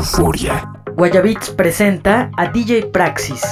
Euforia. Guayabits presenta a DJ Praxis.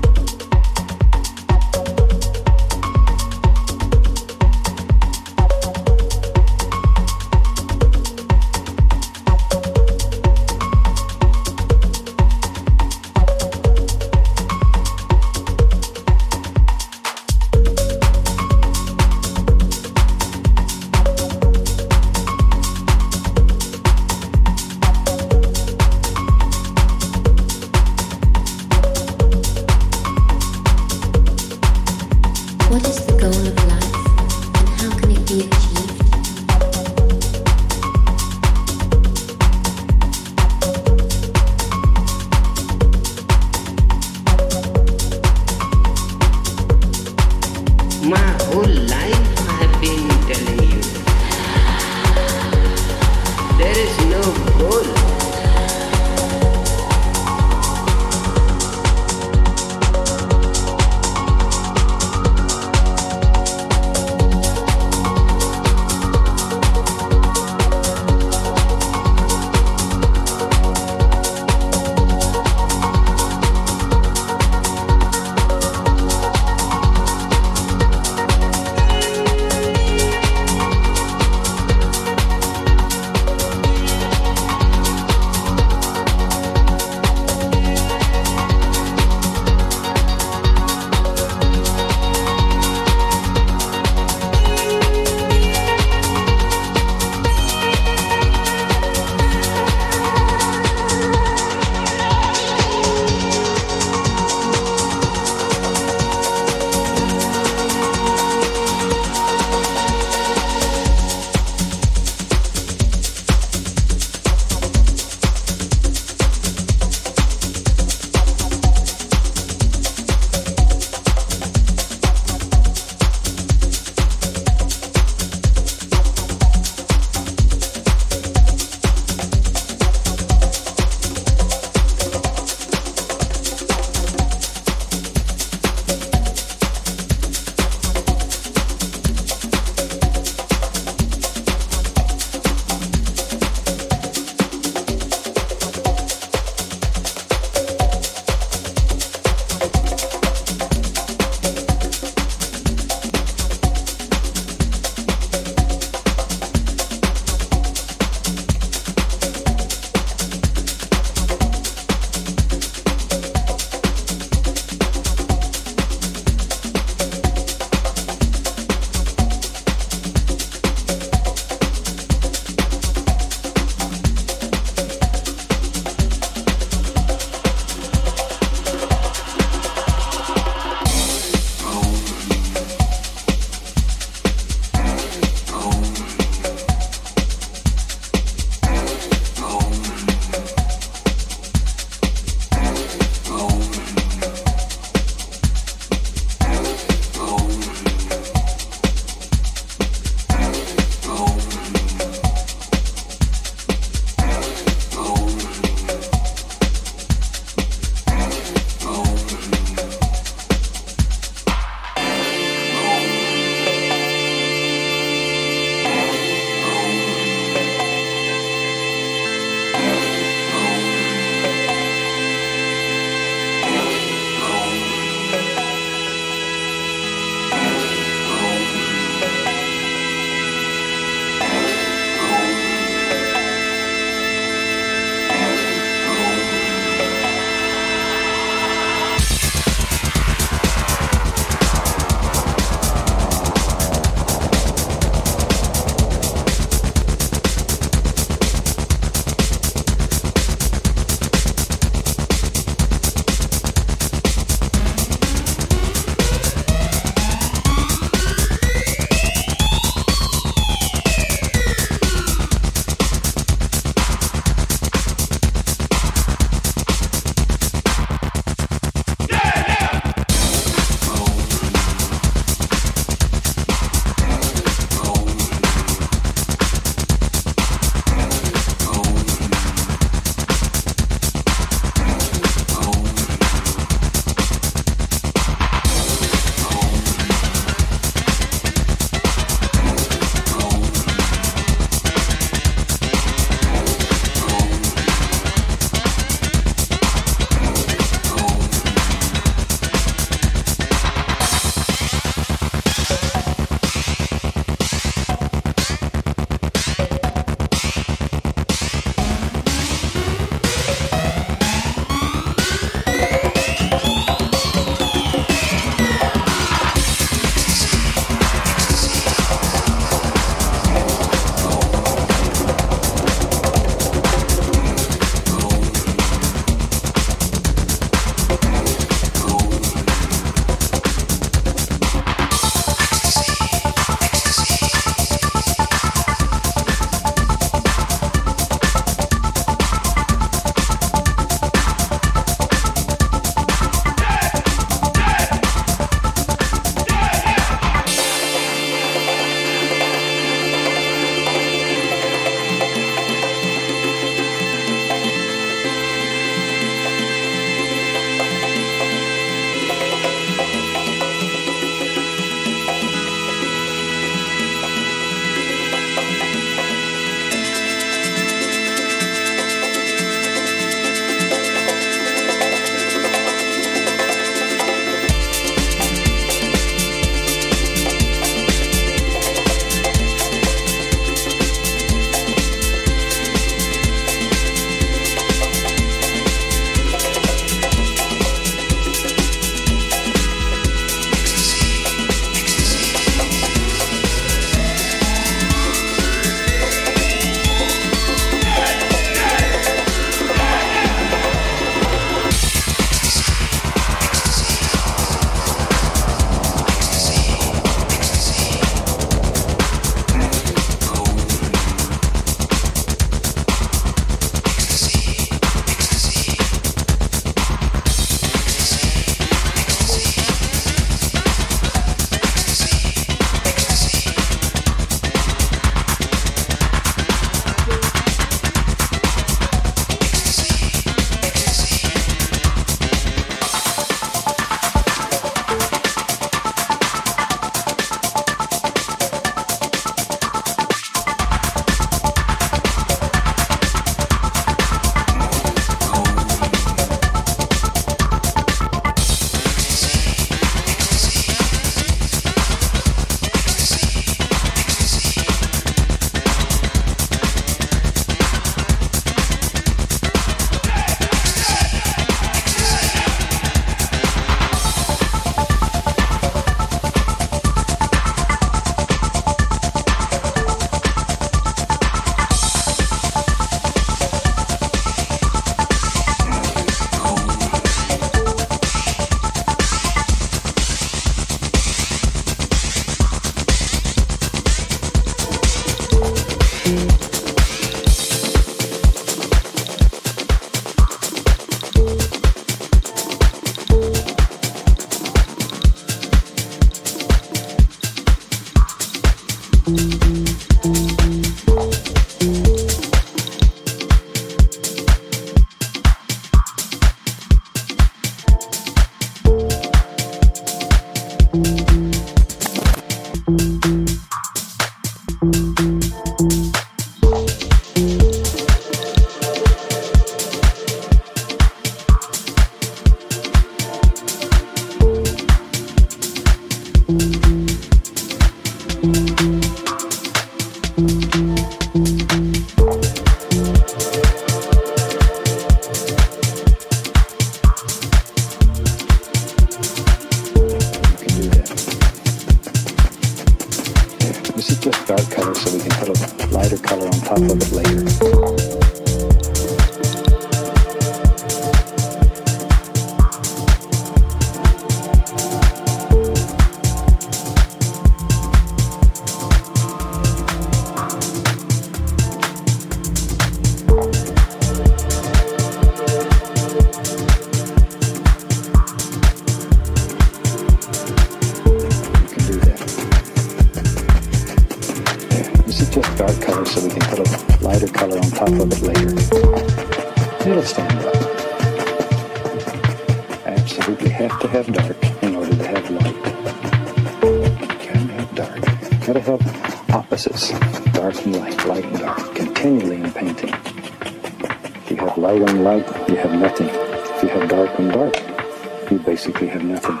Basically have nothing.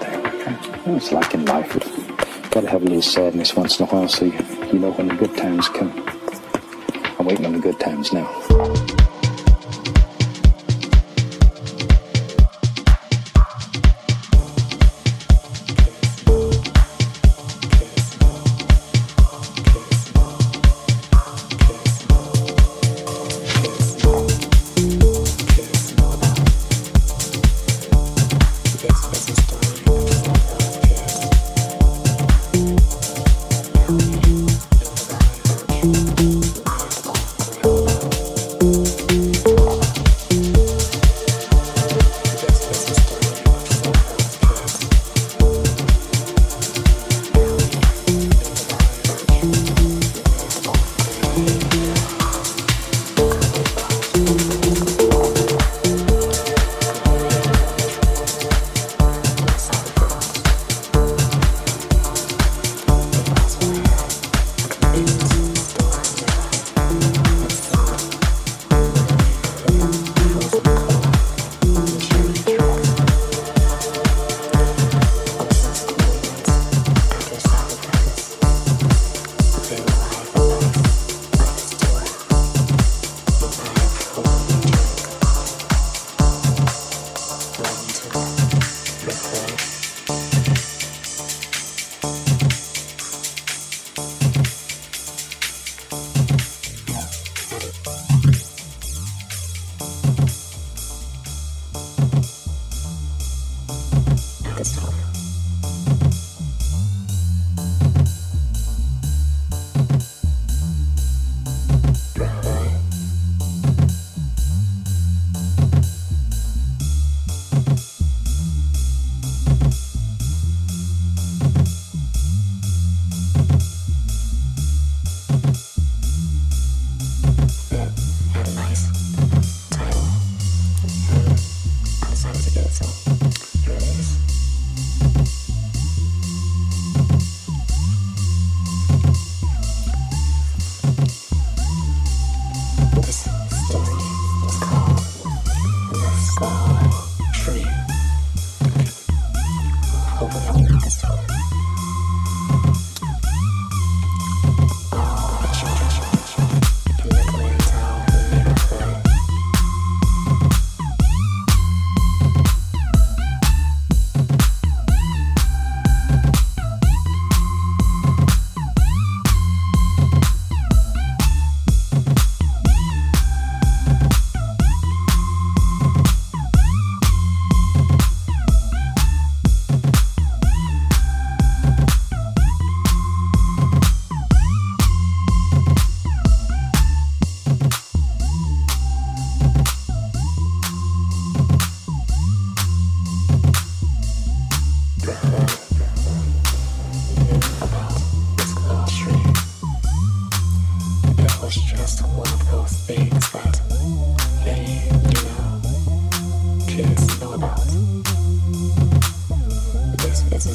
There we go. It's like in life. you Gotta have a little sadness once in a while so you, you know when the good times come. I'm waiting on the good times now.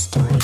story.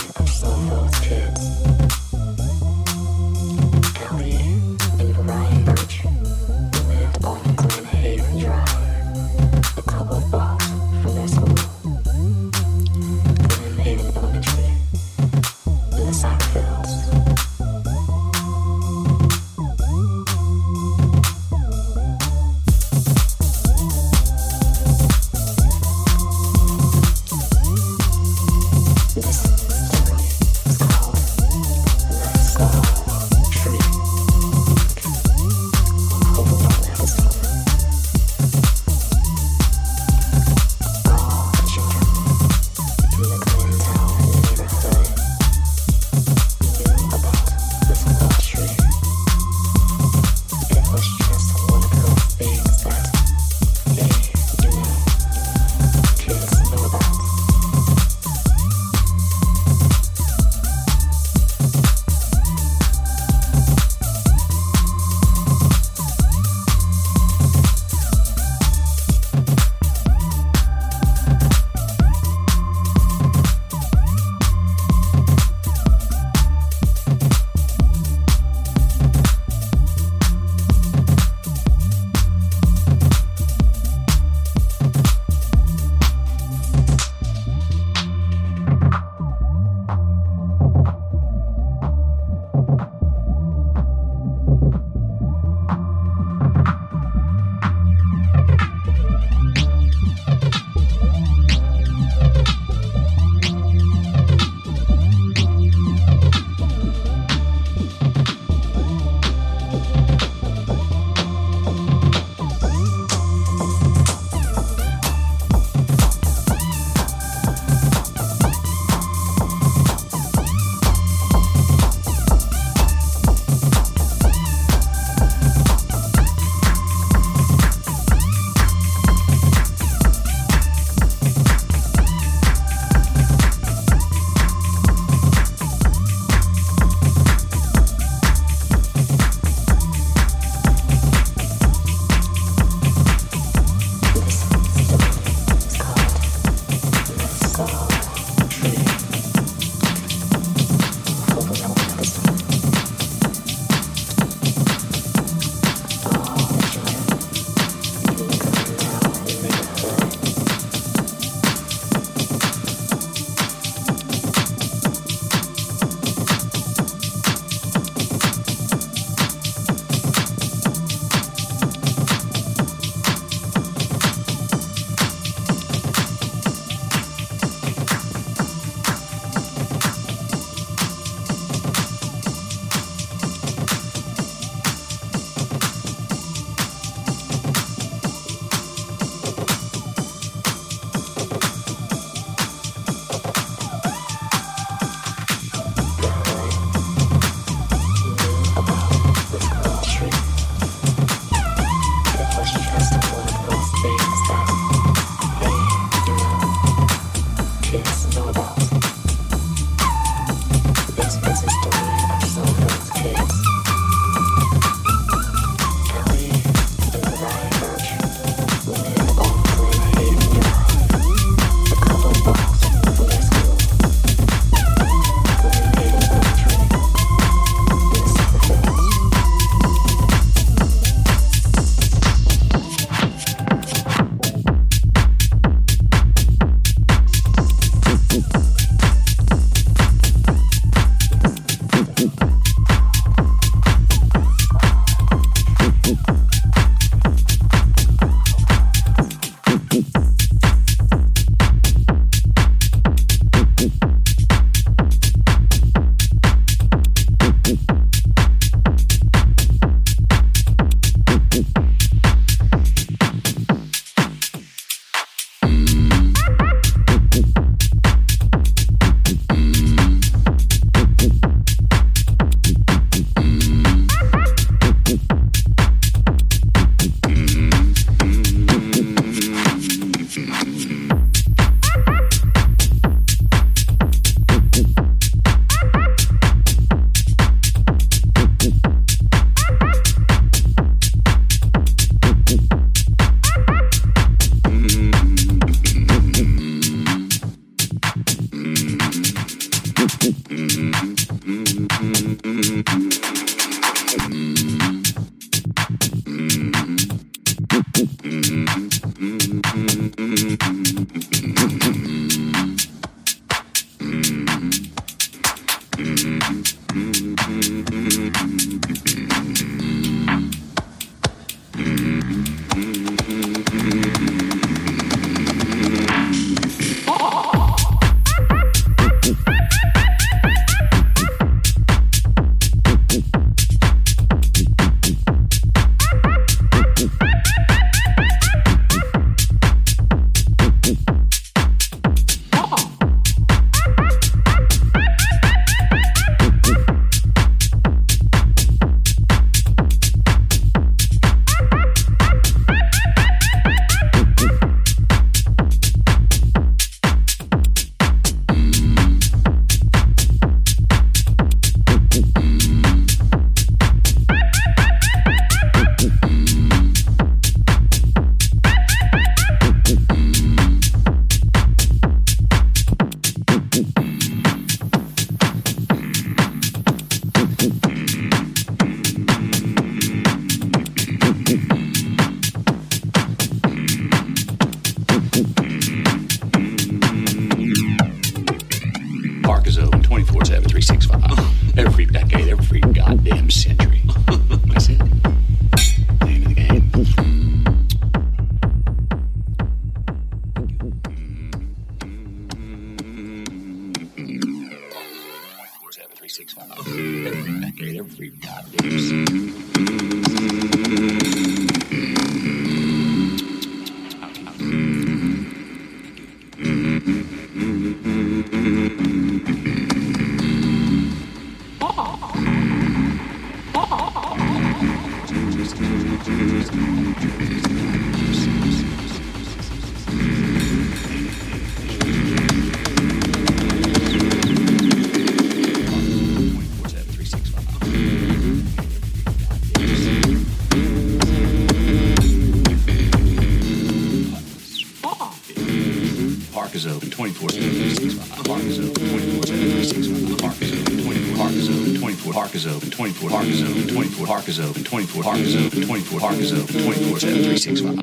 Park is open 24. Park is open 24. Park is open 24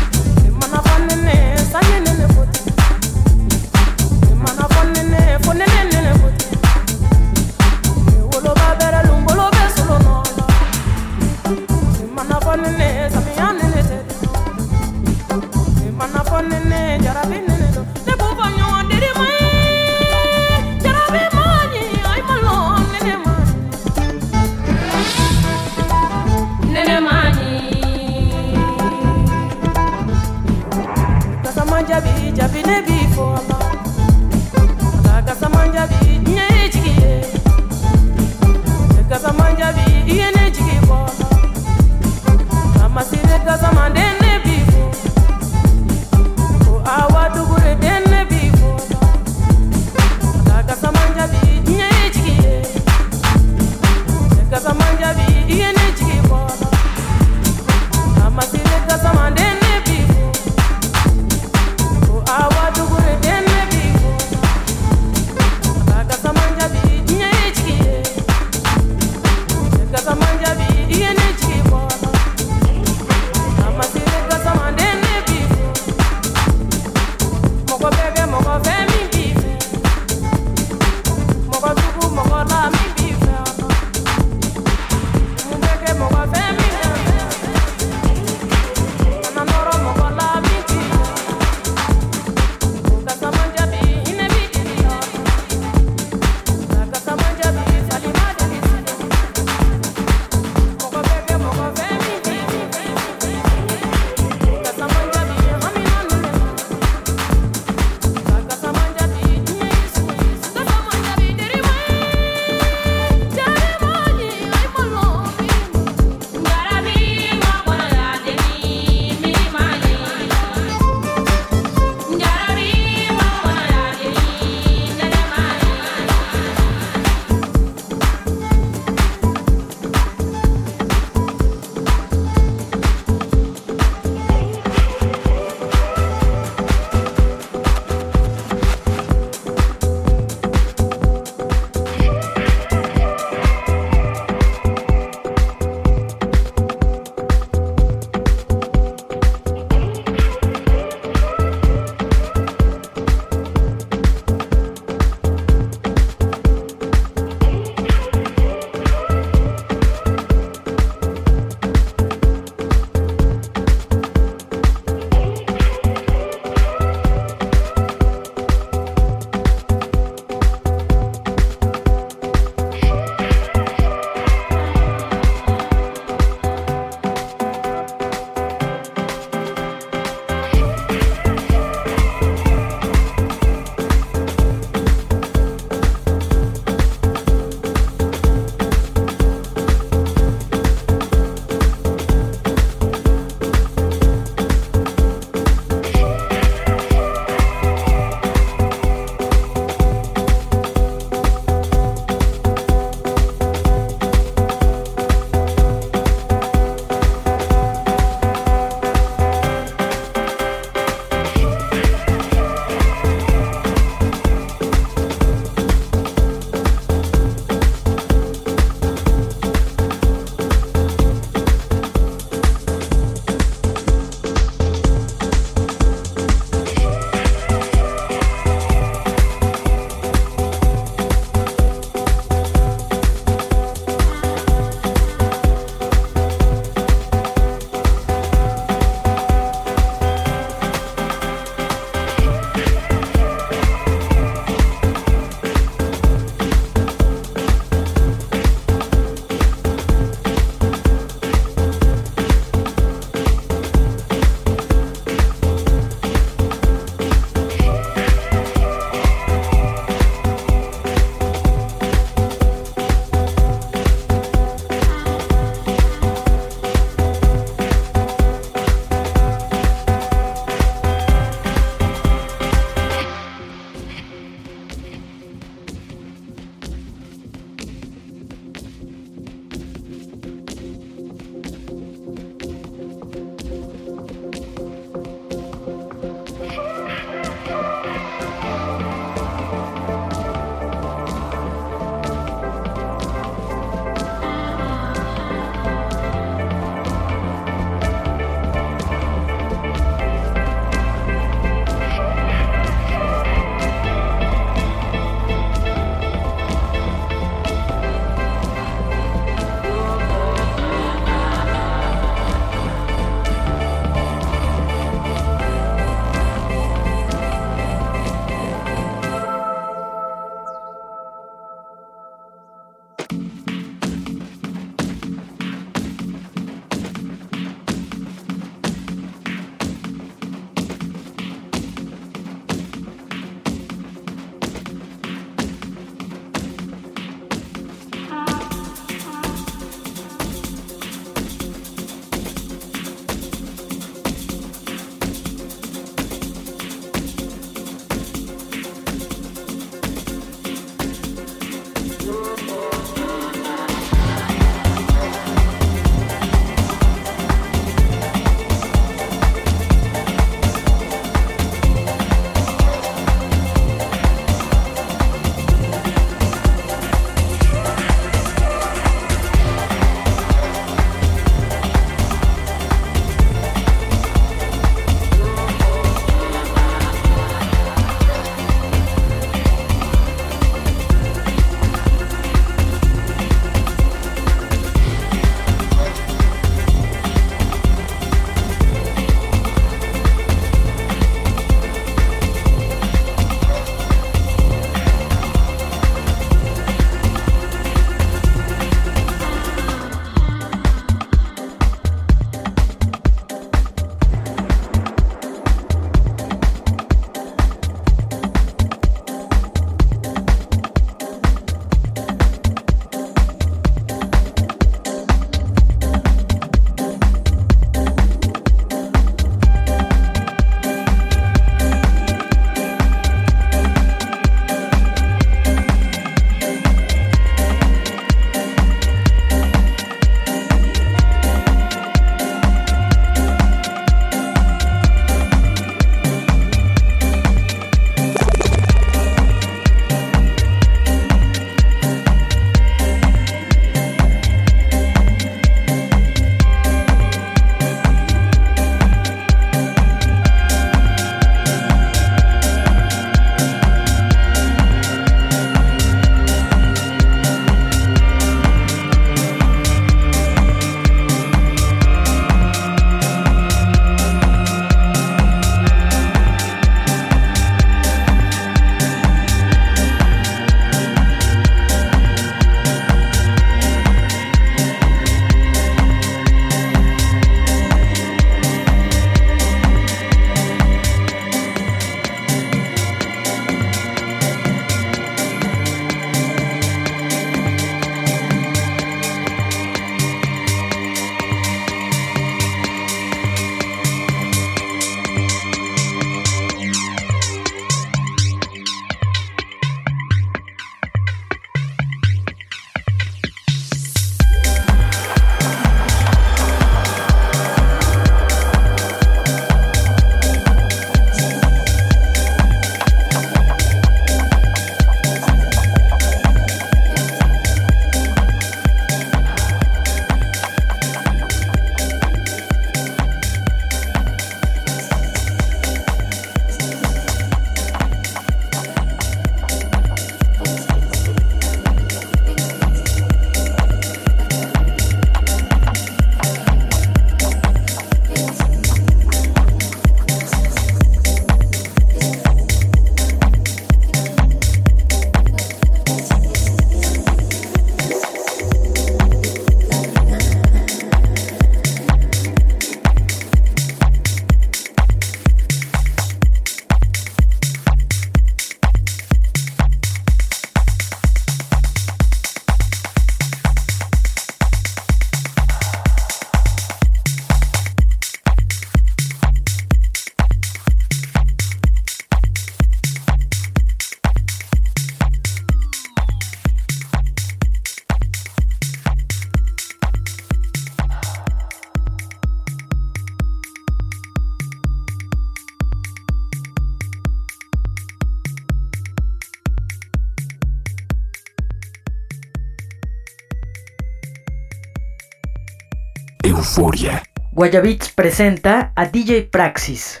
Euforia. Guayabits presenta a DJ Praxis.